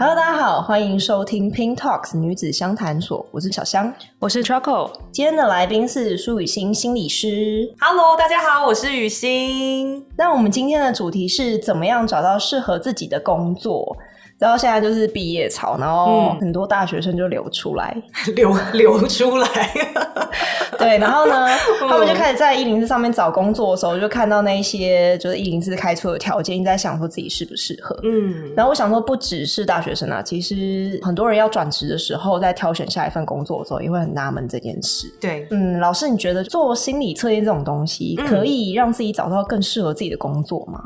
Hello，大家好，欢迎收听 Pink Talks 女子相谈所，我是小香，我是 Choco，今天的来宾是苏雨欣心理师。Hello，大家好，我是雨欣。那我们今天的主题是怎么样找到适合自己的工作？然后现在就是毕业潮，然后很多大学生就流出来，嗯、流流出来。对，然后呢，他们就开始在一零四上面找工作的时候，就看到那些就是一零四开出的条件，一直在想说自己适不适合。嗯，然后我想说，不只是大学生啊，其实很多人要转职的时候，在挑选下一份工作的时候，也会很纳闷这件事。对，嗯，老师，你觉得做心理测验这种东西，可以让自己找到更适合自己的工作吗？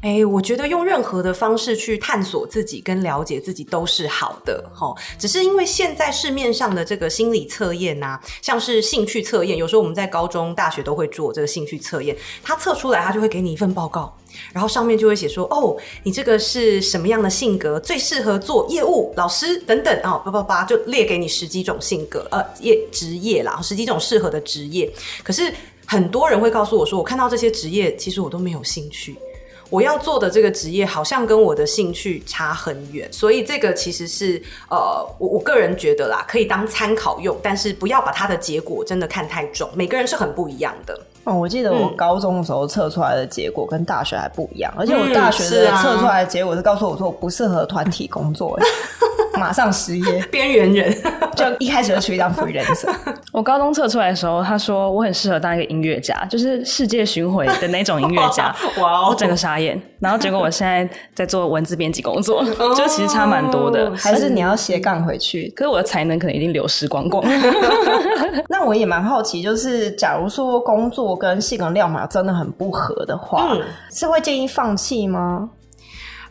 哎、欸，我觉得用任何的方式去探索自己跟了解自己都是好的，齁。只是因为现在市面上的这个心理测验呐，像是兴趣测验，有时候我们在高中、大学都会做这个兴趣测验，它测出来，它就会给你一份报告，然后上面就会写说，哦，你这个是什么样的性格，最适合做业务、老师等等啊，叭叭叭，就列给你十几种性格，呃，业职业啦，十几种适合的职业。可是很多人会告诉我说，我看到这些职业，其实我都没有兴趣。我要做的这个职业好像跟我的兴趣差很远，所以这个其实是呃，我我个人觉得啦，可以当参考用，但是不要把它的结果真的看太重。每个人是很不一样的。哦，我记得我高中的时候测出来的结果跟大学还不一样，而且我大学的测出来的结果是告诉我说我不适合团体工作。马上失业，边缘人，就一开始就出一张 freelancer。我高中测出来的时候，他说我很适合当一个音乐家，就是世界巡回的那种音乐家。哇哦，我整个傻眼。然后结果我现在在做文字编辑工作，就其实差蛮多的。还是你要斜杠回去？可是我的才能可能已经流失光光。那我也蛮好奇，就是假如说工作跟性格料码真的很不合的话，嗯、是会建议放弃吗？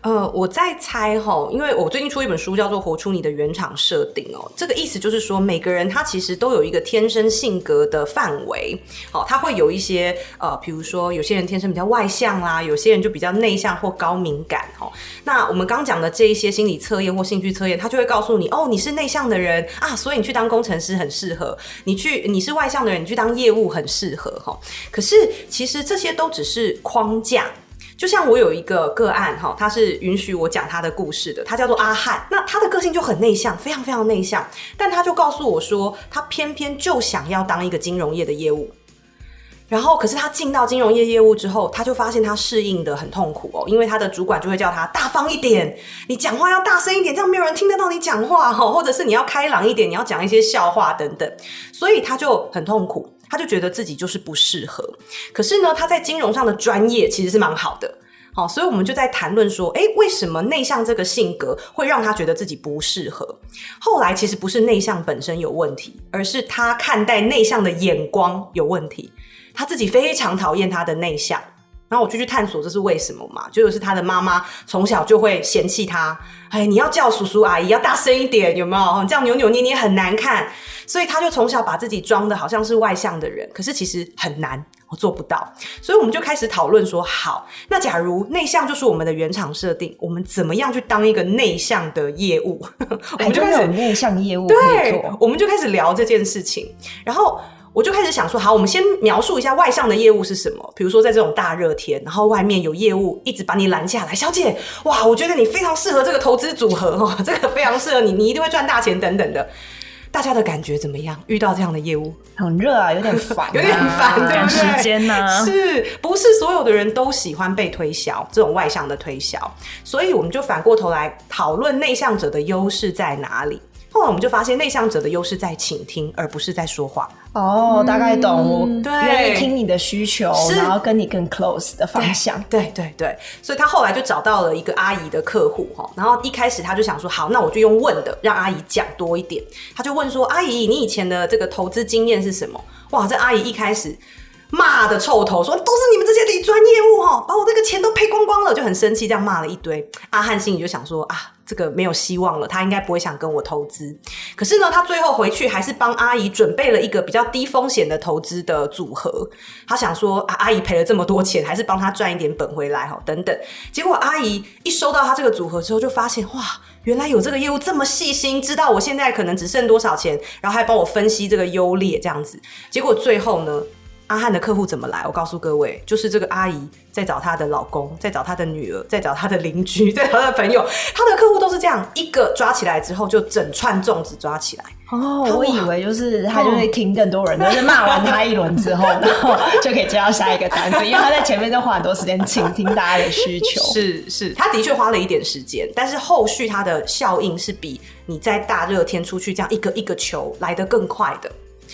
呃，我在猜齁，因为我最近出一本书叫做《活出你的原厂设定》哦，这个意思就是说，每个人他其实都有一个天生性格的范围，好，他会有一些呃，比如说有些人天生比较外向啦，有些人就比较内向或高敏感哦。那我们刚讲的这一些心理测验或兴趣测验，他就会告诉你，哦，你是内向的人啊，所以你去当工程师很适合；你去你是外向的人，你去当业务很适合齁。可是其实这些都只是框架。就像我有一个个案哈，他是允许我讲他的故事的，他叫做阿汉。那他的个性就很内向，非常非常内向，但他就告诉我说，他偏偏就想要当一个金融业的业务。然后，可是他进到金融业业务之后，他就发现他适应得很痛苦哦，因为他的主管就会叫他大方一点，你讲话要大声一点，这样没有人听得到你讲话哈，或者是你要开朗一点，你要讲一些笑话等等，所以他就很痛苦。他就觉得自己就是不适合，可是呢，他在金融上的专业其实是蛮好的，好，所以我们就在谈论说，诶，为什么内向这个性格会让他觉得自己不适合？后来其实不是内向本身有问题，而是他看待内向的眼光有问题，他自己非常讨厌他的内向。然后我就去探索这是为什么嘛，就是他的妈妈从小就会嫌弃他，哎，你要叫叔叔阿姨要大声一点，有没有？这样扭扭捏捏很难看，所以他就从小把自己装的好像是外向的人，可是其实很难，我做不到。所以我们就开始讨论说，好，那假如内向就是我们的原厂设定，我们怎么样去当一个内向的业务？我们就开始有内向业务对，我们就开始聊这件事情，然后。我就开始想说，好，我们先描述一下外向的业务是什么。比如说，在这种大热天，然后外面有业务一直把你拦下来，小姐，哇，我觉得你非常适合这个投资组合哦，这个非常适合你，你一定会赚大钱等等的。大家的感觉怎么样？遇到这样的业务，很热啊，有点烦、啊，有点烦，对不对？时间呢、啊？是不是所有的人都喜欢被推销？这种外向的推销，所以我们就反过头来讨论内向者的优势在哪里。后来我们就发现，内向者的优势在倾听，而不是在说话。哦，大概懂。嗯、对，愿意听你的需求，然后跟你更 close 的方向。对对对，对，所以他后来就找到了一个阿姨的客户哈，然后一开始他就想说，好，那我就用问的，让阿姨讲多一点。他就问说，阿姨，你以前的这个投资经验是什么？哇，这阿姨一开始。骂的臭头，说都是你们这些理专业务哈，把我这个钱都赔光光了，就很生气，这样骂了一堆。阿汉心里就想说啊，这个没有希望了，他应该不会想跟我投资。可是呢，他最后回去还是帮阿姨准备了一个比较低风险的投资的组合。他想说啊，阿姨赔了这么多钱，还是帮他赚一点本回来哈，等等。结果阿姨一收到他这个组合之后，就发现哇，原来有这个业务这么细心，知道我现在可能只剩多少钱，然后还帮我分析这个优劣这样子。结果最后呢，阿翰的客户怎么来？我告诉各位，就是这个阿姨在找她的老公，在找她的女儿，在找她的邻居，在找她的朋友。她的客户都是这样，一个抓起来之后，就整串粽子抓起来。哦，我以为就是他就会听更多人，就是骂完他一轮之后，然后就可以接到下一个单子，因为他在前面就花很多时间倾听大家的需求。是是，他的确花了一点时间，但是后续他的效应是比你在大热天出去这样一个一个球来得更快的。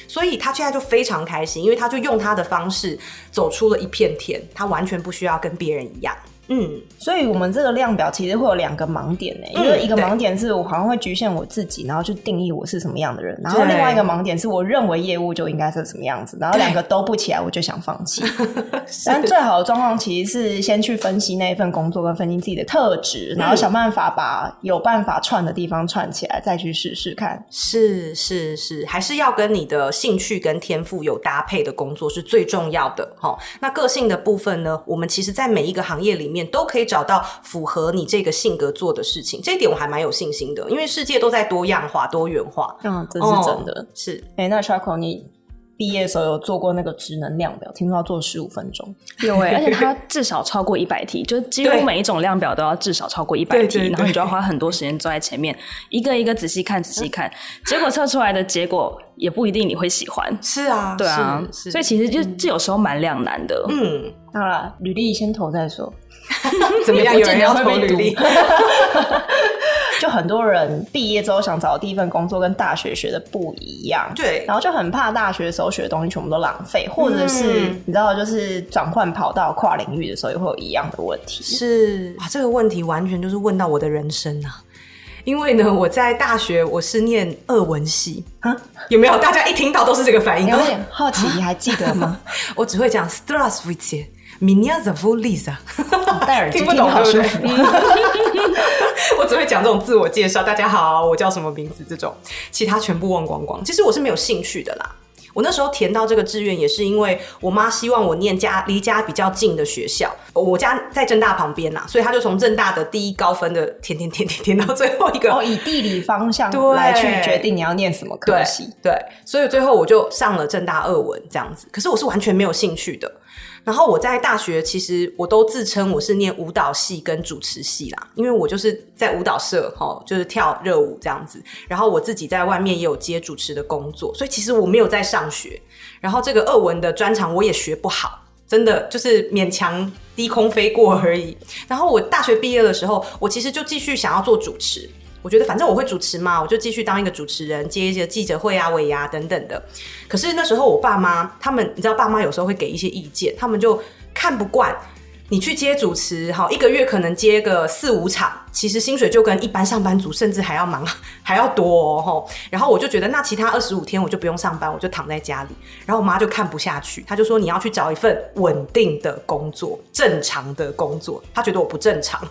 所以他现在就非常开心，因为他就用他的方式走出了一片天，他完全不需要跟别人一样。嗯，所以我们这个量表其实会有两个盲点呢、欸，因为一个盲点是我好像会局限我自己，然后去定义我是什么样的人，然后另外一个盲点是我认为业务就应该是什么样子，然后两个都不起来，我就想放弃。但最好的状况其实是先去分析那一份工作跟分析自己的特质，然后想办法把有办法串的地方串起来，再去试试看。是是是，还是要跟你的兴趣跟天赋有搭配的工作是最重要的。好，那个性的部分呢？我们其实，在每一个行业里面。面都可以找到符合你这个性格做的事情，这一点我还蛮有信心的，因为世界都在多样化、多元化。嗯，这是真的。哦、是，哎、欸，那 Charco 你毕业的时候有做过那个职能量表？听说要做十五分钟，有哎、欸，而且它至少超过一百题，就几乎每一种量表都要至少超过一百题，然后你就要花很多时间坐在前面，一个一个仔细看、仔细看，结果测出来的结果也不一定你会喜欢。是啊，对啊，所以其实就这有时候蛮两难的。嗯，好了，履历先投再说。怎么样？有人要投履历？就很多人毕业之后想找的第一份工作跟大学学的不一样，对，然后就很怕大学的时候学的东西全部都浪费，或者是、嗯、你知道，就是转换跑道跨领域的时候也会有一样的问题。是啊，这个问题完全就是问到我的人生啊！因为呢，我在大学我是念俄文系啊，有没有？大家一听到都是这个反应，有点好奇，你还记得吗？我只会讲 Minia z a v u Lisa，戴耳机 听不懂好舒服。我只会讲这种自我介绍，大家好，我叫什么名字这种，其他全部忘光光。其实我是没有兴趣的啦。我那时候填到这个志愿也是因为我妈希望我念家离家比较近的学校，我家在正大旁边呐，所以她就从正大的第一高分的填填填填填到最后一个哦，以地理方向来去决定你要念什么科系，对，所以最后我就上了正大二文这样子，可是我是完全没有兴趣的，然后我在大学其实我都自称我是念舞蹈系跟主持系啦，因为我就是在舞蹈社齁，就是跳热舞这样子。然后我自己在外面也有接主持的工作，所以其实我没有在上学。然后这个俄文的专长我也学不好，真的就是勉强低空飞过而已。然后我大学毕业的时候，我其实就继续想要做主持。我觉得反正我会主持嘛，我就继续当一个主持人，接一些记者会啊、尾牙等等的。可是那时候我爸妈他们，你知道爸妈有时候会给一些意见，他们就看不惯。你去接主持，好，一个月可能接个四五场，其实薪水就跟一般上班族甚至还要忙，还要多哦。然后我就觉得，那其他二十五天我就不用上班，我就躺在家里。然后我妈就看不下去，她就说你要去找一份稳定的工作，正常的工作。她觉得我不正常，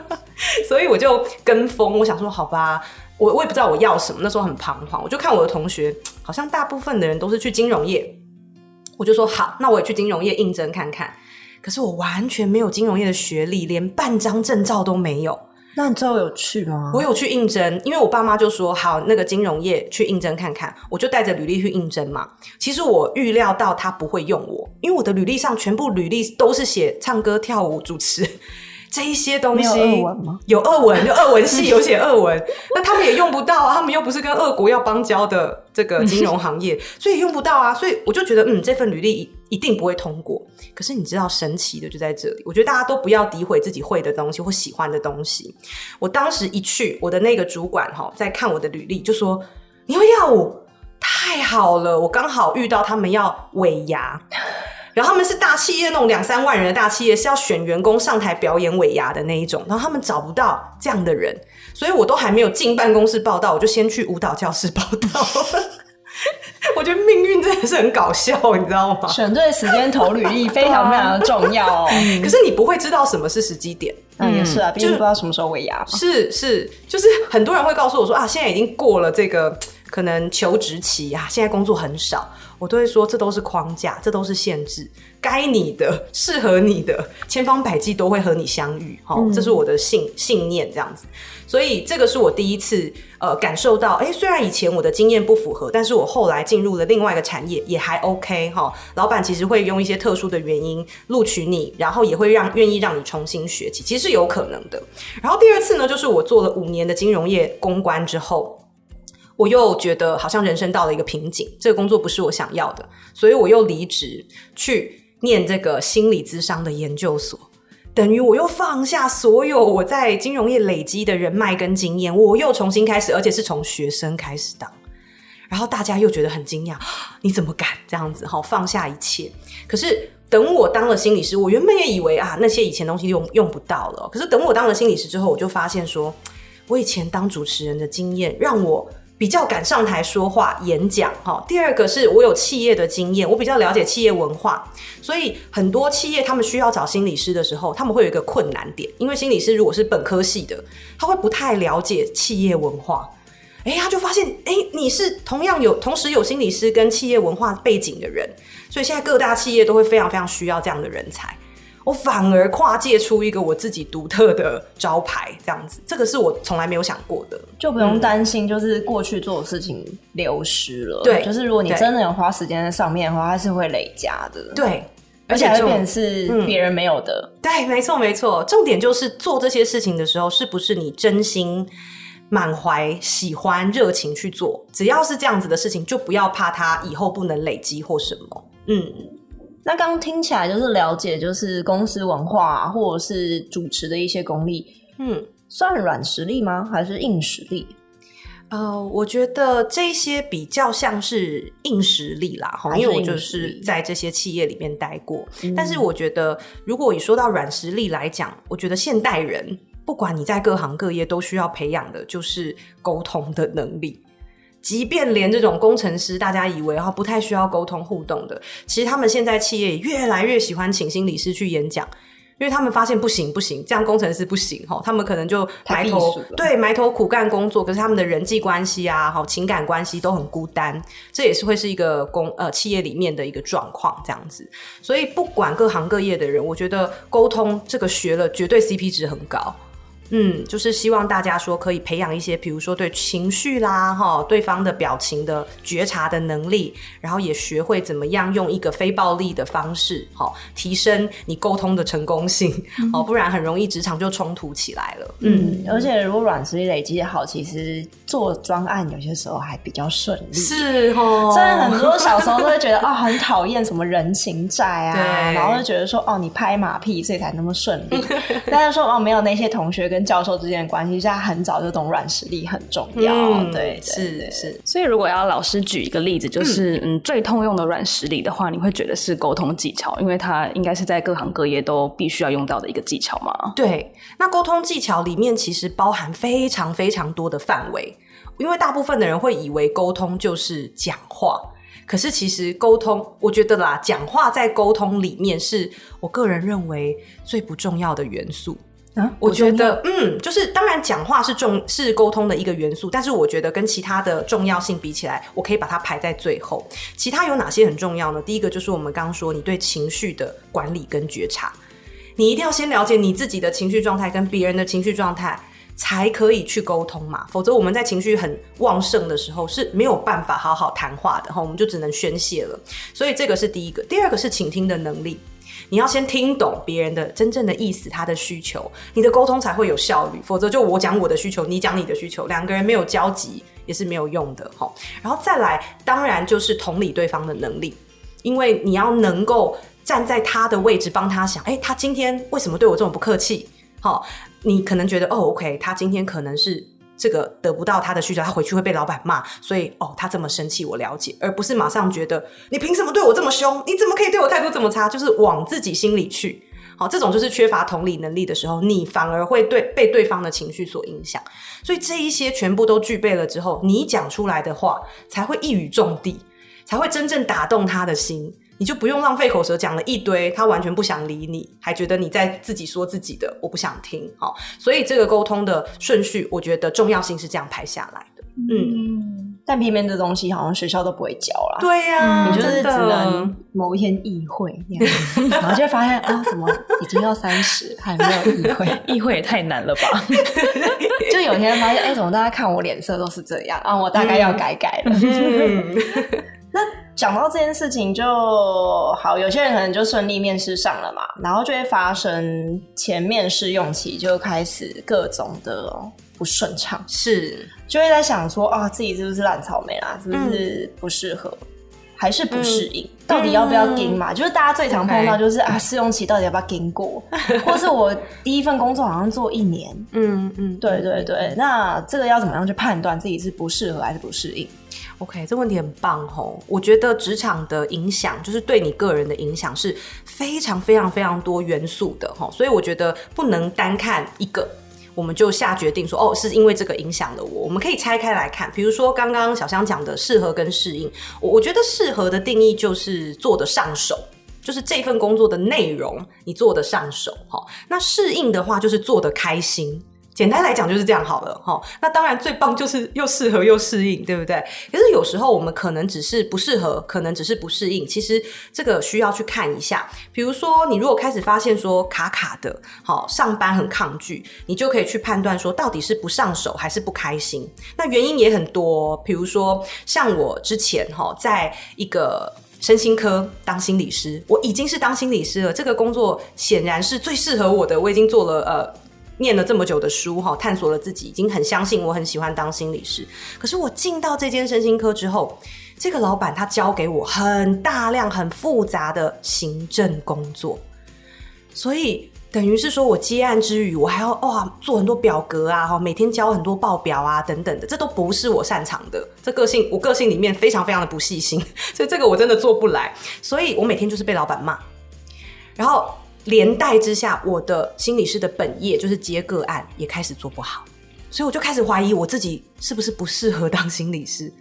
所以我就跟风。我想说，好吧，我我也不知道我要什么，那时候很彷徨。我就看我的同学，好像大部分的人都是去金融业，我就说好，那我也去金融业应征看看。可是我完全没有金融业的学历，连半张证照都没有。那你之后有去吗？我有去应征，因为我爸妈就说好，那个金融业去应征看看，我就带着履历去应征嘛。其实我预料到他不会用我，因为我的履历上全部履历都是写唱歌、跳舞、主持。这一些东西有俄文吗？有俄文，就俄文系有写俄文，那他们也用不到啊，他们又不是跟俄国要邦交的这个金融行业，所以用不到啊，所以我就觉得，嗯，这份履历一定不会通过。可是你知道神奇的就在这里，我觉得大家都不要诋毁自己会的东西或喜欢的东西。我当时一去，我的那个主管哈在看我的履历，就说你会跳舞，太好了，我刚好遇到他们要尾牙。然后他们是大企业那种两三万人的大企业，是要选员工上台表演尾牙的那一种。然后他们找不到这样的人，所以我都还没有进办公室报道，我就先去舞蹈教室报道。我觉得命运真的是很搞笑，你知道吗？选对时间投履历非常非常的重要哦。可是你不会知道什么是时机点，嗯，也是啊，毕竟不知道什么时候尾牙。是是，就是很多人会告诉我说啊，现在已经过了这个。可能求职期啊，现在工作很少，我都会说这都是框架，这都是限制，该你的、适合你的，千方百计都会和你相遇。好、嗯，这是我的信信念，这样子。所以这个是我第一次呃感受到，哎，虽然以前我的经验不符合，但是我后来进入了另外一个产业也还 OK 哈。老板其实会用一些特殊的原因录取你，然后也会让愿意让你重新学习，其实是有可能的。然后第二次呢，就是我做了五年的金融业公关之后。我又觉得好像人生到了一个瓶颈，这个工作不是我想要的，所以我又离职去念这个心理咨商的研究所，等于我又放下所有我在金融业累积的人脉跟经验，我又重新开始，而且是从学生开始当。然后大家又觉得很惊讶，你怎么敢这样子？好，放下一切。可是等我当了心理师，我原本也以为啊，那些以前东西用用不到了。可是等我当了心理师之后，我就发现说，我以前当主持人的经验让我。比较敢上台说话演讲，哈。第二个是我有企业的经验，我比较了解企业文化，所以很多企业他们需要找心理师的时候，他们会有一个困难点，因为心理师如果是本科系的，他会不太了解企业文化，诶，他就发现，诶，你是同样有同时有心理师跟企业文化背景的人，所以现在各大企业都会非常非常需要这样的人才。我反而跨界出一个我自己独特的招牌，这样子，这个是我从来没有想过的，就不用担心，就是过去做的事情流失了。对、嗯，就是如果你真的有花时间在上面的话，它是会累加的。对，而且这点是别人没有的。嗯、对，没错，没错。重点就是做这些事情的时候，是不是你真心满怀喜欢、热情去做？只要是这样子的事情，就不要怕它以后不能累积或什么。嗯。那刚刚听起来就是了解，就是公司文化或者是主持的一些功力，嗯，算软实力吗？还是硬实力？呃，我觉得这些比较像是硬实力啦，哈，因为我就是在这些企业里面待过。嗯。但是我觉得，如果你说到软实力来讲，我觉得现代人不管你在各行各业都需要培养的，就是沟通的能力。即便连这种工程师，大家以为哈不太需要沟通互动的，其实他们现在企业也越来越喜欢请心理师去演讲，因为他们发现不行不行，这样工程师不行哈，他们可能就埋头对埋头苦干工作，可是他们的人际关系啊，哈情感关系都很孤单，这也是会是一个工呃企业里面的一个状况这样子。所以不管各行各业的人，我觉得沟通这个学了绝对 CP 值很高。嗯，就是希望大家说可以培养一些，比如说对情绪啦，哈，对方的表情的觉察的能力，然后也学会怎么样用一个非暴力的方式，好，提升你沟通的成功性，哦、嗯，不然很容易职场就冲突起来了。嗯，而且如果软实力累积好，其实做专案有些时候还比较顺利。是哦，虽然很多小时候都会觉得啊、哦，很讨厌什么人情债啊，对，然后就觉得说哦，你拍马屁所以才那么顺利，但是说哦，没有那些同学跟教授之间的关系，现在很早就懂软实力很重要。嗯、对，是是。所以如果要老师举一个例子，就是嗯，嗯，最通用的软实力的话，你会觉得是沟通技巧，因为它应该是在各行各业都必须要用到的一个技巧嘛。对，那沟通技巧里面其实包含非常非常多的范围，因为大部分的人会以为沟通就是讲话，可是其实沟通，我觉得啦，讲话在沟通里面是我个人认为最不重要的元素。啊，我觉得，嗯，就是当然讲话是重是沟通的一个元素，但是我觉得跟其他的重要性比起来，我可以把它排在最后。其他有哪些很重要呢？第一个就是我们刚刚说，你对情绪的管理跟觉察，你一定要先了解你自己的情绪状态跟别人的情绪状态，才可以去沟通嘛。否则我们在情绪很旺盛的时候是没有办法好好谈话的哈，我们就只能宣泄了。所以这个是第一个，第二个是倾听的能力。你要先听懂别人的真正的意思，他的需求，你的沟通才会有效率。否则，就我讲我的需求，你讲你的需求，两个人没有交集也是没有用的。齁，然后再来，当然就是同理对方的能力，因为你要能够站在他的位置帮他想，诶，他今天为什么对我这么不客气？齁，你可能觉得哦，OK，他今天可能是。这个得不到他的需求，他回去会被老板骂，所以哦，他这么生气，我了解，而不是马上觉得你凭什么对我这么凶？你怎么可以对我态度这么差？就是往自己心里去。好，这种就是缺乏同理能力的时候，你反而会对被对方的情绪所影响。所以这一些全部都具备了之后，你讲出来的话才会一语中的，才会真正打动他的心。你就不用浪费口舌讲了一堆，他完全不想理你，还觉得你在自己说自己的，我不想听。好，所以这个沟通的顺序，我觉得重要性是这样排下来的。嗯。但偏偏这东西好像学校都不会教啦。对呀、啊，你就是只能某一天议会那样，然后就会发现啊，怎么已经要三十还没有议会？议会也太难了吧？就有一天发现，哎、欸，怎么大家看我脸色都是这样啊？我大概要改改了。讲到这件事情就好，有些人可能就顺利面试上了嘛，然后就会发生前面试用期就开始各种的不顺畅，是就会在想说啊，自己是不是烂草莓啦，是不是不适合？嗯还是不适应，嗯、到底要不要跟嘛？嗯、就是大家最常碰到就是.啊，试用期到底要不要跟过，或是我第一份工作好像做一年，嗯嗯，对对对，那这个要怎么样去判断自己是不适合还是不适应？OK，这问题很棒哦，我觉得职场的影响就是对你个人的影响是非常非常非常多元素的吼，所以我觉得不能单看一个。我们就下决定说，哦，是因为这个影响了我。我们可以拆开来看，比如说刚刚小香讲的适合跟适应，我我觉得适合的定义就是做得上手，就是这份工作的内容你做得上手，哈。那适应的话就是做得开心。简单来讲就是这样好了哈，那当然最棒就是又适合又适应，对不对？可是有时候我们可能只是不适合，可能只是不适应。其实这个需要去看一下。比如说，你如果开始发现说卡卡的，好，上班很抗拒，你就可以去判断说到底是不上手还是不开心。那原因也很多，比如说像我之前哈，在一个身心科当心理师，我已经是当心理师了，这个工作显然是最适合我的，我已经做了呃。念了这么久的书哈，探索了自己，已经很相信我很喜欢当心理师。可是我进到这间身心科之后，这个老板他交给我很大量很复杂的行政工作，所以等于是说我接案之余，我还要哇做很多表格啊，哈，每天交很多报表啊等等的，这都不是我擅长的。这个性我个性里面非常非常的不细心，所以这个我真的做不来。所以我每天就是被老板骂，然后。连带之下，我的心理师的本业就是接个案，也开始做不好，所以我就开始怀疑我自己是不是不适合当心理师。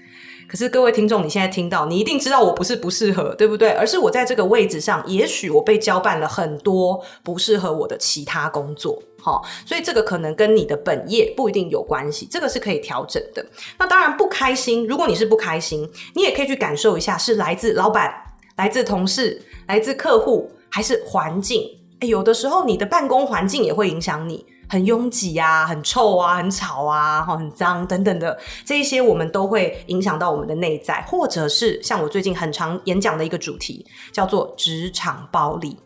可是各位听众，你现在听到，你一定知道我不是不适合，对不对？而是我在这个位置上，也许我被交办了很多不适合我的其他工作，齁，所以这个可能跟你的本业不一定有关系，这个是可以调整的。那当然不开心，如果你是不开心，你也可以去感受一下，是来自老板、来自同事、来自客户。还是环境，欸，有的时候你的办公环境也会影响你，很拥挤啊，很臭啊，很吵啊，很脏等等的，这一些我们都会影响到我们的内在，或者是像我最近很常演讲的一个主题，叫做职场暴力。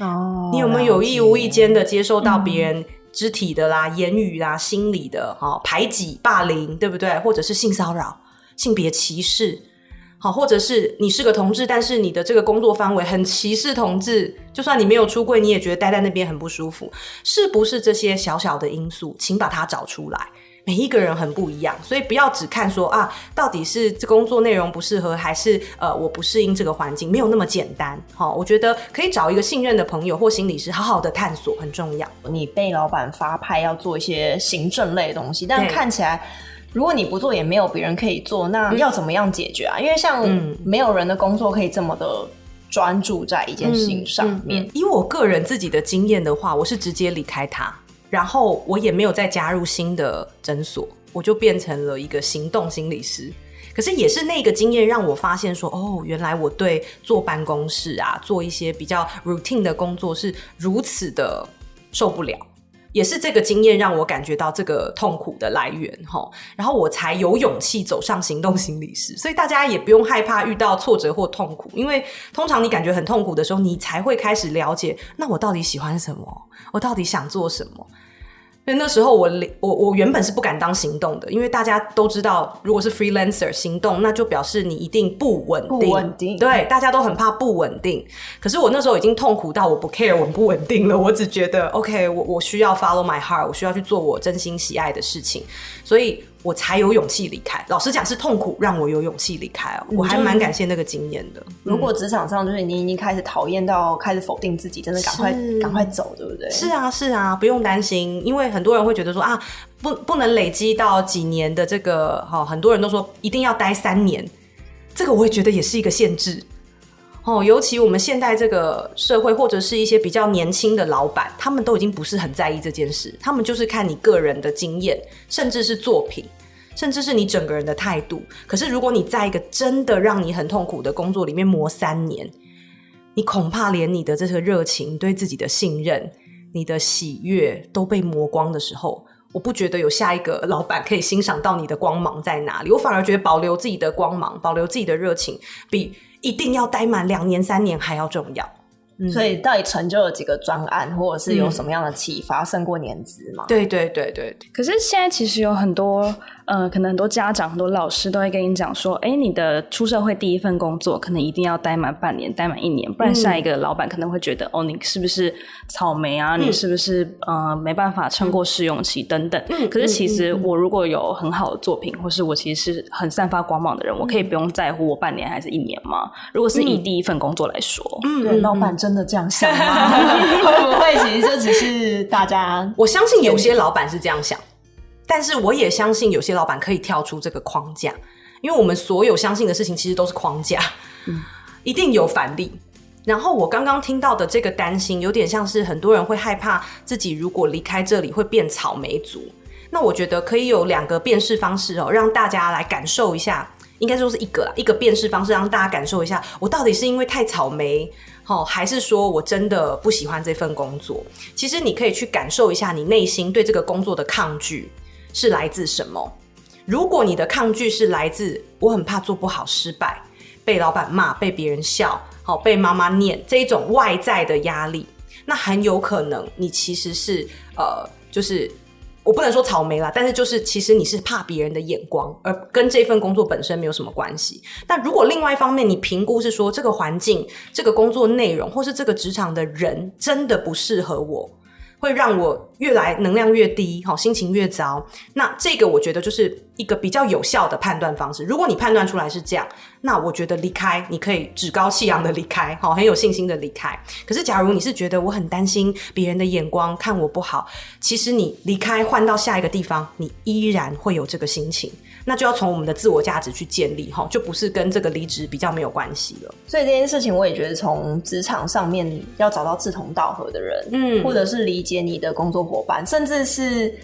哦，你有没有有意无意间的接受到别人肢体的啦、嗯、言语啦、心理的哈排挤、霸凌，对不对？或者是性骚扰、性别歧视？好，或者是你是个同志，但是你的这个工作范围很歧视同志，就算你没有出柜，你也觉得待在那边很不舒服，是不是这些小小的因素？请把它找出来。每一个人很不一样，所以不要只看说啊，到底是这工作内容不适合，还是呃我不适应这个环境，没有那么简单。好，我觉得可以找一个信任的朋友或心理师，好好的探索很重要。你被老板发派要做一些行政类的东西，但看起来。如果你不做，也没有别人可以做，那要怎么样解决啊？嗯、因为像没有人的工作可以这么的专注在一件事情上面。嗯嗯嗯、以我个人自己的经验的话，我是直接离开他，然后我也没有再加入新的诊所，我就变成了一个行动心理师。可是也是那个经验让我发现说，哦，原来我对坐办公室啊，做一些比较 routine 的工作是如此的受不了。也是这个经验让我感觉到这个痛苦的来源哈，然后我才有勇气走上行动心理师。所以大家也不用害怕遇到挫折或痛苦，因为通常你感觉很痛苦的时候，你才会开始了解，那我到底喜欢什么？我到底想做什么？因为那时候我我我原本是不敢当行动的，因为大家都知道，如果是 freelancer 行动，那就表示你一定不稳定。不稳定。对，大家都很怕不稳定。可是我那时候已经痛苦到我不 care 稳不稳定了，我只觉得 OK，我我需要 follow my heart，我需要去做我真心喜爱的事情，所以。我才有勇气离开。老实讲，是痛苦让我有勇气离开哦。我还蛮感谢那个经验的。如果职场上就是你已经开始讨厌到开始否定自己，真的赶快赶快走，对不对？是啊，是啊，不用担心，因为很多人会觉得说啊，不不能累积到几年的这个哈，很多人都说一定要待三年，这个我也觉得也是一个限制。哦，尤其我们现代这个社会，或者是一些比较年轻的老板，他们都已经不是很在意这件事，他们就是看你个人的经验，甚至是作品。甚至是你整个人的态度。可是如果你在一个真的让你很痛苦的工作里面磨三年，你恐怕连你的这个热情、对自己的信任、你的喜悦都被磨光的时候，我不觉得有下一个老板可以欣赏到你的光芒在哪里。我反而觉得保留自己的光芒、保留自己的热情，比一定要待满两年、三年还要重要。嗯、所以到底成就了几个专案，或者是有什么样的启发，胜过年资吗？对对对对。可是现在其实有很多。呃，可能很多家长、很多老师都会跟你讲说，哎，你的出社会第一份工作可能一定要待满半年、待满一年，不然下一个老板可能会觉得，嗯、哦，你是不是草莓啊？嗯、你是不是呃没办法撑过试用期等等？嗯、可是其实我如果有很好的作品，或是我其实是很散发光芒的人，我可以不用在乎我半年还是一年吗？如果是以第一份工作来说，嗯，对，老板真的这样想吗？会不会其实这只是大家？我相信有些老板是这样想。但是我也相信有些老板可以跳出这个框架，因为我们所有相信的事情其实都是框架，嗯，一定有反例。然后我刚刚听到的这个担心，有点像是很多人会害怕自己如果离开这里会变草莓族。那我觉得可以有两个辨识方式哦，让大家来感受一下，应该说是一个啦，一个辨识方式，让大家感受一下，我到底是因为太草莓，哦，还是说我真的不喜欢这份工作？其实你可以去感受一下你内心对这个工作的抗拒。是来自什么？如果你的抗拒是来自我很怕做不好失败，被老板骂，被别人笑，好被妈妈念这一种外在的压力，那很有可能你其实是呃，就是我不能说草莓啦，但是就是其实你是怕别人的眼光，而跟这份工作本身没有什么关系。但如果另外一方面你评估是说这个环境、这个工作内容，或是这个职场的人真的不适合我。会让我越来能量越低，好，心情越糟。那这个我觉得就是一个比较有效的判断方式。如果你判断出来是这样，那我觉得离开你可以趾高气扬的离开，好，很有信心的离开。可是假如你是觉得我很担心别人的眼光看我不好，其实你离开换到下一个地方，你依然会有这个心情。那就要从我们的自我价值去建立哈，就不是跟这个离职比较没有关系了。所以这件事情，我也觉得从职场上面要找到志同道合的人，嗯，或者是理解你的工作伙伴，甚至是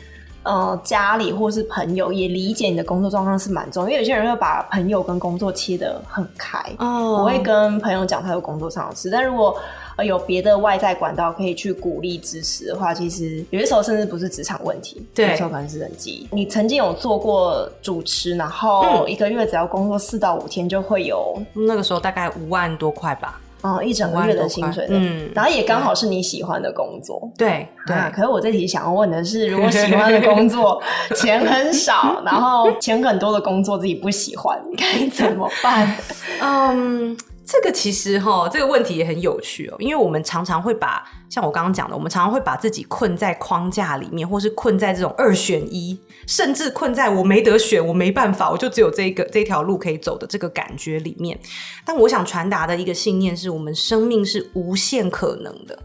呃家里或是朋友也理解你的工作状况是蛮重要。因为有些人会把朋友跟工作切得很开，哦，我会跟朋友讲他有工作上的事，但如果呃，有别的外在管道可以去鼓励支持的话，其实有些时候甚至不是职场问题，对，有时候可能是人际。你曾经有做过主持，然后一个月只要工作四到五天就会有，那个时候大概五万多块吧，哦，一整个月的薪水，嗯，然后也刚好是你喜欢的工作，对对。可是我这题想要问的是，如果喜欢的工作 钱很少，然后钱很多的工作自己不喜欢，该怎么办？嗯。这个其实哈，这个问题也很有趣哦，因为我们常常会把像我刚刚讲的，我们常常会把自己困在框架里面，或是困在这种二选一，甚至困在我没得选，我没办法，我就只有这个这条路可以走的这个感觉里面。但我想传达的一个信念是，我们生命是无限可能的，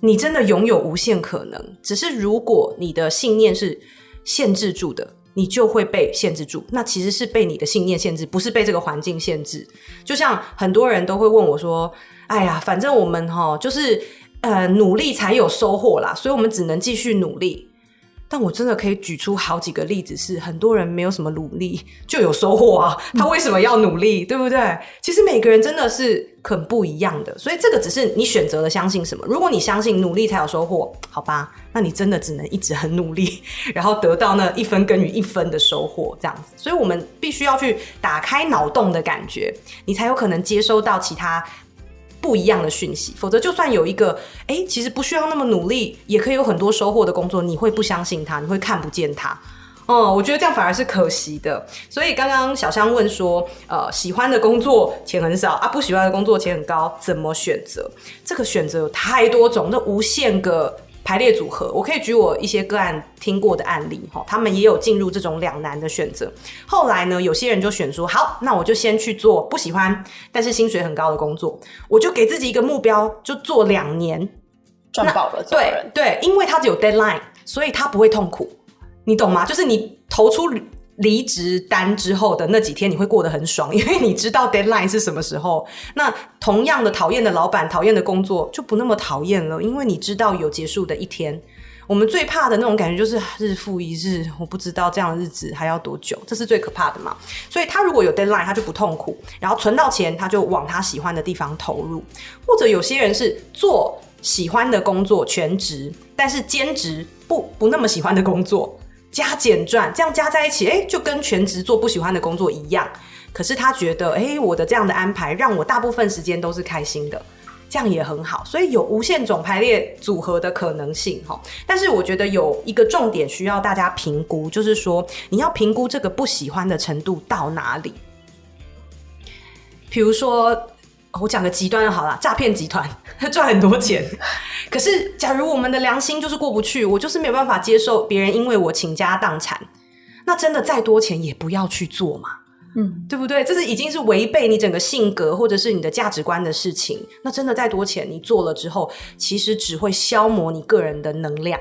你真的拥有无限可能，只是如果你的信念是限制住的。你就会被限制住，那其实是被你的信念限制，不是被这个环境限制。就像很多人都会问我说：“哎呀，反正我们哈，就是呃努力才有收获啦，所以我们只能继续努力。”但我真的可以举出好几个例子，是很多人没有什么努力 就有收获啊，他为什么要努力，对不对？其实每个人真的是很不一样的，所以这个只是你选择了相信什么。如果你相信努力才有收获，好吧，那你真的只能一直很努力，然后得到那一分耕耘一分的收获，这样子。所以我们必须要去打开脑洞的感觉，你才有可能接收到其他。不一样的讯息，否则就算有一个，哎，其实不需要那么努力，也可以有很多收获的工作，你会不相信他，你会看不见他。哦、嗯，我觉得这样反而是可惜的。所以刚刚小香问说，呃，喜欢的工作钱很少啊，不喜欢的工作钱很高，怎么选择？这个选择有太多种，那无限个。排列组合，我可以举我一些个案听过的案例，哈，他们也有进入这种两难的选择。后来呢，有些人就选说，好，那我就先去做不喜欢，但是薪水很高的工作，我就给自己一个目标，就做两年，赚饱了。对对，因为他只有 deadline，所以他不会痛苦，你懂吗？就是你投出。离职单之后的那几天，你会过得很爽，因为你知道 deadline 是什么时候。那同样的讨厌的老板、讨厌的工作就不那么讨厌了，因为你知道有结束的一天。我们最怕的那种感觉就是日复一日，我不知道这样的日子还要多久，这是最可怕的嘛。所以他如果有 deadline，他就不痛苦，然后存到钱，他就往他喜欢的地方投入。或者有些人是做喜欢的工作全职，但是兼职不不那么喜欢的工作加减赚，这样加在一起，哎，就跟全职做不喜欢的工作一样。可是他觉得，哎，我的这样的安排让我大部分时间都是开心的。这样也很好，所以有无限种排列组合的可能性哈。但是我觉得有一个重点需要大家评估，就是说你要评估这个不喜欢的程度到哪里。比如说，我讲个极端的好了，诈骗集团 赚很多钱，可是假如我们的良心就是过不去，我就是没有办法接受别人因为我倾家荡产，那真的再多钱也不要去做嘛。嗯，对不对？这是已经是违背你整个性格或者是你的价值观的事情。那真的再多钱，你做了之后，其实只会消磨你个人的能量。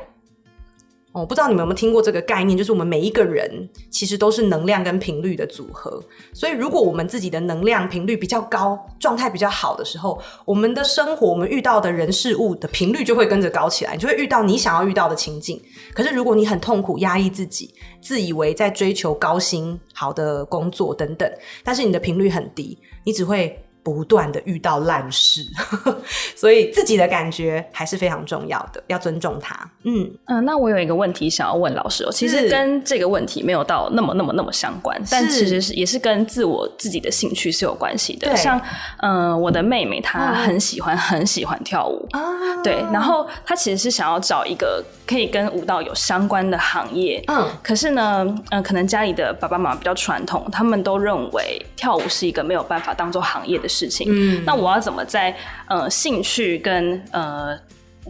我、哦、不知道你们有没有听过这个概念，就是我们每一个人其实都是能量跟频率的组合。所以，如果我们自己的能量频率比较高，状态比较好的时候，我们的生活，我们遇到的人事物的频率就会跟着高起来，你就会遇到你想要遇到的情境。可是，如果你很痛苦、压抑自己，自以为在追求高薪、好的工作等等，但是你的频率很低，你只会。不断的遇到烂事，所以自己的感觉还是非常重要的，要尊重他。嗯。嗯、呃，那我有一个问题想要问老师哦，其实跟这个问题没有到那么那么那么相关，但其实是也是跟自我自己的兴趣是有关系的。像嗯、呃，我的妹妹她很喜欢、嗯、很喜欢跳舞。啊，对，然后她其实是想要找一个可以跟舞蹈有相关的行业，嗯，可是呢，嗯、呃，可能家里的爸爸妈妈比较传统，他们都认为跳舞是一个没有办法当做行业的事情，嗯，那我要怎么在呃兴趣跟呃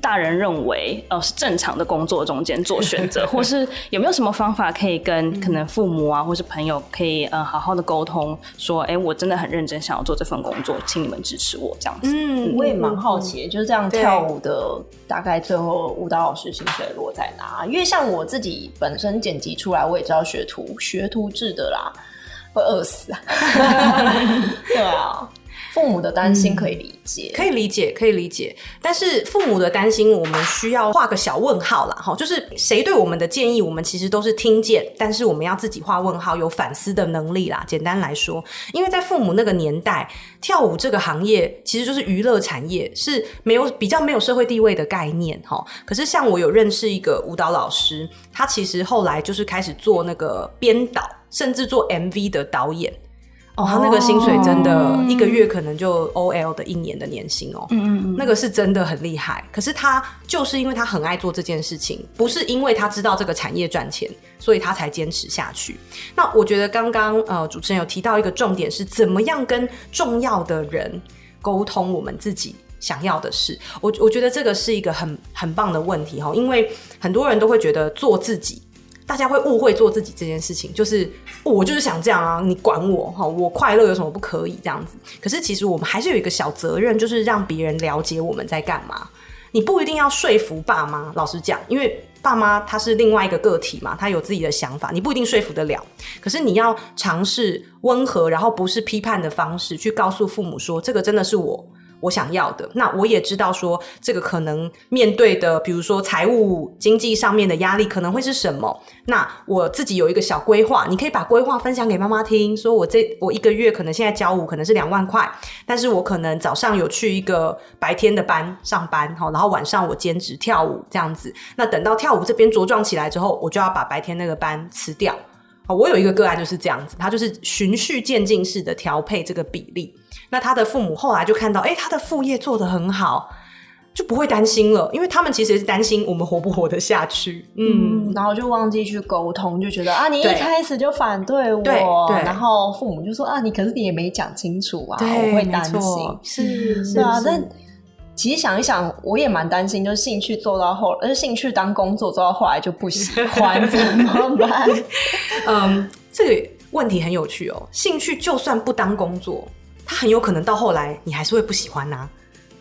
大人认为呃是正常的工作中间做选择，或是有没有什么方法可以跟可能父母啊，或是朋友可以呃好好的沟通，说哎、欸，我真的很认真想要做这份工作，请你们支持我这样子。嗯，我也蛮好奇，就是这样跳舞的大概最后舞蹈老师薪水落在哪？因为像我自己本身剪辑出来，我也知道学徒学徒制的啦，会饿死啊。对啊。父母的担心可以理解，嗯，可以理解，可以理解。但是父母的担心，我们需要画个小问号啦。哈，就是谁对我们的建议，我们其实都是听见，但是我们要自己画问号，有反思的能力啦。简单来说，因为在父母那个年代，跳舞这个行业其实就是娱乐产业，是没有比较没有社会地位的概念。哈，可是像我有认识一个舞蹈老师，他其实后来就是开始做那个编导，甚至做 MV 的导演。哦，他那个薪水真的一个月可能就 OL 的一年的年薪哦，嗯嗯，那个是真的很厉害。可是他就是因为他很爱做这件事情，不是因为他知道这个产业赚钱，所以他才坚持下去。那我觉得刚刚呃主持人有提到一个重点是怎么样跟重要的人沟通我们自己想要的事。我我觉得这个是一个很很棒的问题哈，因为很多人都会觉得做自己。大家会误会做自己这件事情，就是我就是想这样啊，你管我哈，我快乐有什么不可以这样子？可是其实我们还是有一个小责任，就是让别人了解我们在干嘛。你不一定要说服爸妈，老实讲，因为爸妈他是另外一个个体嘛，他有自己的想法，你不一定说服得了。可是你要尝试温和，然后不是批判的方式去告诉父母说，这个真的是我。我想要的，那我也知道说这个可能面对的，比如说财务经济上面的压力可能会是什么。那我自己有一个小规划，你可以把规划分享给妈妈听，说我这我一个月可能现在教舞可能是两万块，但是我可能早上有去一个白天的班上班，然后晚上我兼职跳舞这样子。那等到跳舞这边茁壮起来之后，我就要把白天那个班辞掉。我有一个个案就是这样子，他就是循序渐进式的调配这个比例。那他的父母后来就看到，哎、欸，他的副业做得很好，就不会担心了，因为他们其实也是担心我们活不活得下去。嗯，嗯，然后就忘记去沟通，就觉得啊，你一开始就反对我，然后父母就说啊，你可是你也没讲清楚啊，我会担心，是，是，啊。但其实想一想，我也蛮担心，就是兴趣做到后，而兴趣当工作做到后来就不喜欢，怎么办？嗯，这个问题很有趣哦。兴趣就算不当工作。它很有可能到后来你还是会不喜欢呐、啊，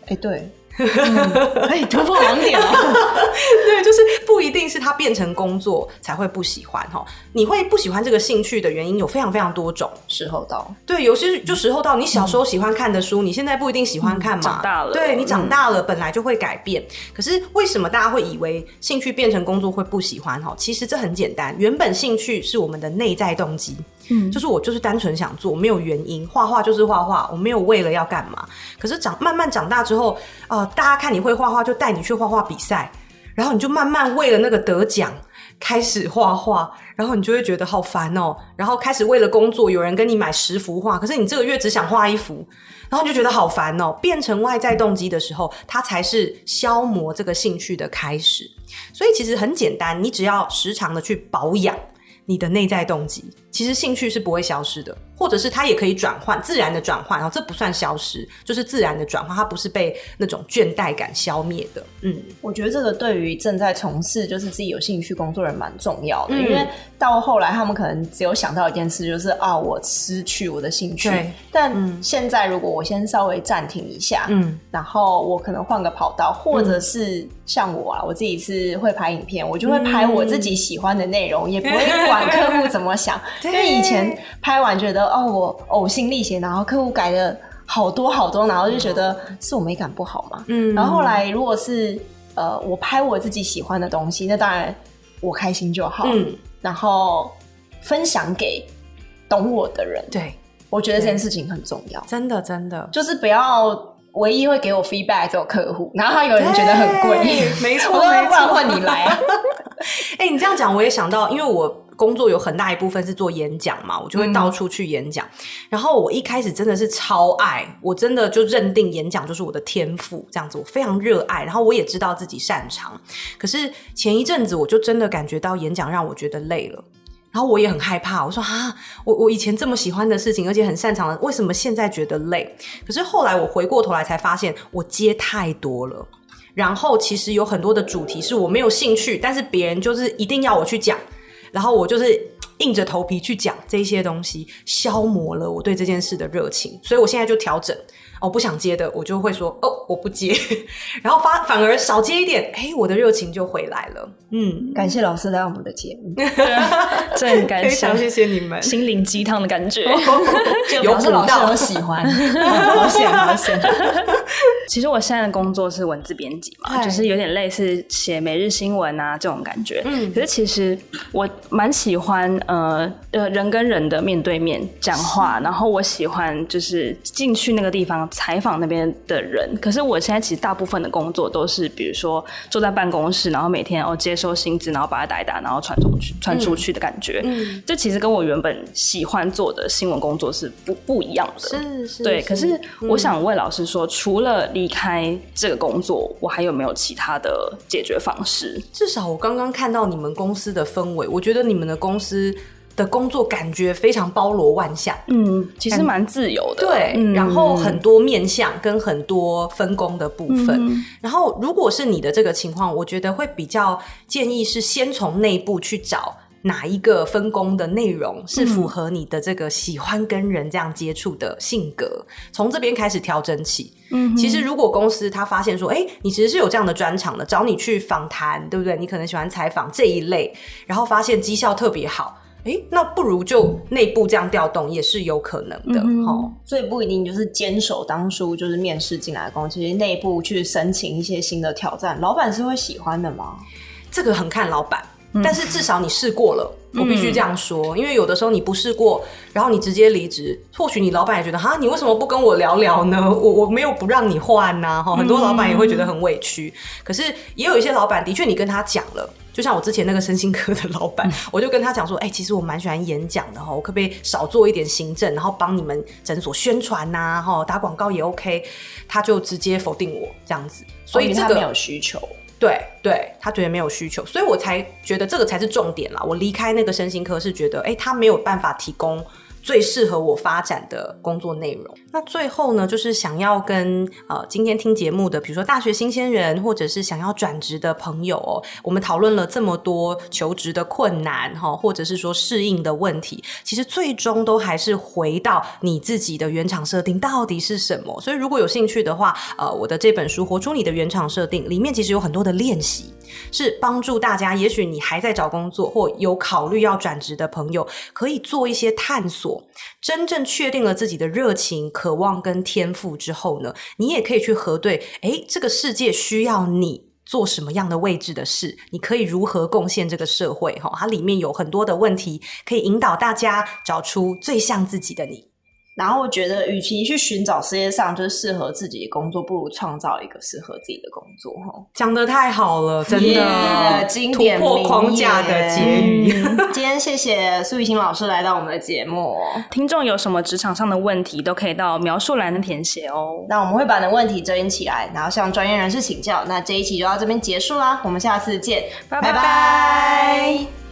哎、欸，对，可以突破盲点哦。对，就是不一定是他变成工作才会不喜欢哈。你会不喜欢这个兴趣的原因有非常非常多种。时候到，对，有些就时候到。你小时候喜欢看的书，嗯、你现在不一定喜欢看嘛。长大了，对，你长大了，本来就会改变。嗯、可是为什么大家会以为兴趣变成工作会不喜欢哈？其实这很简单，原本兴趣是我们的内在动机，就是我就是单纯想做，没有原因。画画就是画画，我没有为了要干嘛。可是长慢慢长大之后，呃，大家看你会画画，就带你去画画比赛。然后你就慢慢为了那个得奖开始画画，然后你就会觉得好烦哦。然后开始为了工作，有人跟你买十幅画，可是你这个月只想画一幅，然后你就觉得好烦哦。变成外在动机的时候，它才是消磨这个兴趣的开始。所以其实很简单，你只要时常的去保养你的内在动机，其实兴趣是不会消失的。或者是它也可以转换，自然的转换，然后这不算消失，就是自然的转换，它不是被那种倦怠感消灭的。嗯，我觉得这个对于正在从事就是自己有兴趣工作人蛮重要的，嗯、因为到后来他们可能只有想到一件事，就是啊，我失去我的兴趣。但现在如果我先稍微暂停一下，嗯，然后我可能换个跑道，或者是像我啊，我自己是会拍影片，我就会拍我自己喜欢的内容，嗯、也不会管客户怎么想，因为以前拍完觉得。哦，我呕心沥血，然后客户改了好多好多，然后就觉得是我美感不好嘛。嗯，然后后来如果是呃，我拍我自己喜欢的东西，那当然我开心就好。嗯，然后分享给懂我的人。对，我觉得这件事情很重要。真的，真的，就是不要唯一会给我 feedback 这种客户，然后他有人觉得很贵，没错，不然换你来啊。哎、欸，你这样讲我也想到，因为我。工作有很大一部分是做演讲嘛，我就会到处去演讲。嗯、然后我一开始真的是超爱，我真的就认定演讲就是我的天赋，这样子我非常热爱。然后我也知道自己擅长，可是前一阵子我就真的感觉到演讲让我觉得累了，然后我也很害怕。我说啊，我我以前这么喜欢的事情，而且很擅长的，为什么现在觉得累？可是后来我回过头来才发现，我接太多了。然后其实有很多的主题是我没有兴趣，但是别人就是一定要我去讲。然后我就是硬着头皮去讲这些东西，消磨了我对这件事的热情，所以我现在就调整。我不想接的，我就会说哦，我不接，然后反反而少接一点，哎，我的热情就回来了。嗯，感谢老师来我们的节目，真很感谢，非常谢谢你们，心灵鸡汤的感觉，有补到，我喜欢，好险好险。其实我现在的工作是文字编辑嘛，就是有点类似写每日新闻啊这种感觉。嗯，可是其实我蛮喜欢呃呃人跟人的面对面讲话，然后我喜欢就是进去那个地方。采访那边的人，可是我现在其实大部分的工作都是，比如说坐在办公室，然后每天哦接收薪资，然后把它打一打，然后传出去，传出去的感觉。嗯，这其实跟我原本喜欢做的新闻工作是不不一样的。是是，对。可是我想问老师说，除了离开这个工作，我还有没有其他的解决方式？至少我刚刚看到你们公司的氛围，我觉得你们的公司。的工作感觉非常包罗万象，嗯，其实蛮自由的，对，嗯、然后很多面向跟很多分工的部分，嗯、然后如果是你的这个情况，我觉得会比较建议是先从内部去找哪一个分工的内容是符合你的这个喜欢跟人这样接触的性格，从这边开始调整起。嗯，其实如果公司他发现说，哎，你其实是有这样的专长的，找你去访谈，对不对？你可能喜欢采访这一类，然后发现绩效特别好。哎，那不如就内部这样调动也是有可能的，嗯、哦。所以不一定就是坚守当初就是面试进来的公司，其实内部去申请一些新的挑战，老板是会喜欢的吗？这个很看老板，嗯、但是至少你试过了，我必须这样说，嗯、因为有的时候你不试过，然后你直接离职，或许你老板也觉得哈，你为什么不跟我聊聊呢？我我没有不让你换呐、啊，哈，很多老板也会觉得很委屈。嗯、可是也有一些老板的确，你跟他讲了。就像我之前那个身心科的老板，嗯、我就跟他讲说，哎、欸，其实我蛮喜欢演讲的哈，我可不可以少做一点行政，然后帮你们诊所宣传呐、啊，哈，打广告也 OK。他就直接否定我这样子，所以这个、他没有需求，对对，他觉得没有需求，所以我才觉得这个才是重点啦。我离开那个身心科是觉得，哎、他没有办法提供。最适合我发展的工作内容。那最后呢，就是想要跟呃今天听节目的，比如说大学新鲜人，或者是想要转职的朋友哦，我们讨论了这么多求职的困难哈，或者是说适应的问题，其实最终都还是回到你自己的原厂设定到底是什么。所以如果有兴趣的话，呃，我的这本书《活出你的原厂设定》里面其实有很多的练习。是帮助大家，也许你还在找工作或有考虑要转职的朋友，可以做一些探索。真正确定了自己的热情、渴望跟天赋之后呢，你也可以去核对，诶，这个世界需要你做什么样的位置的事？你可以如何贡献这个社会？哈，它里面有很多的问题，可以引导大家找出最像自己的你。然后我觉得，与其去寻找世界上就是适合自己的工作，不如创造一个适合自己的工作。哈，讲的太好了，真的，yeah, 经典突破框架的结语。嗯、今天谢谢苏雨欣老师来到我们的节目。听众有什么职场上的问题，都可以到描述栏的填写哦。那我们会把你的问题整理起来，然后向专业人士请教。那这一期就到这边结束啦，我们下次见，拜拜。拜拜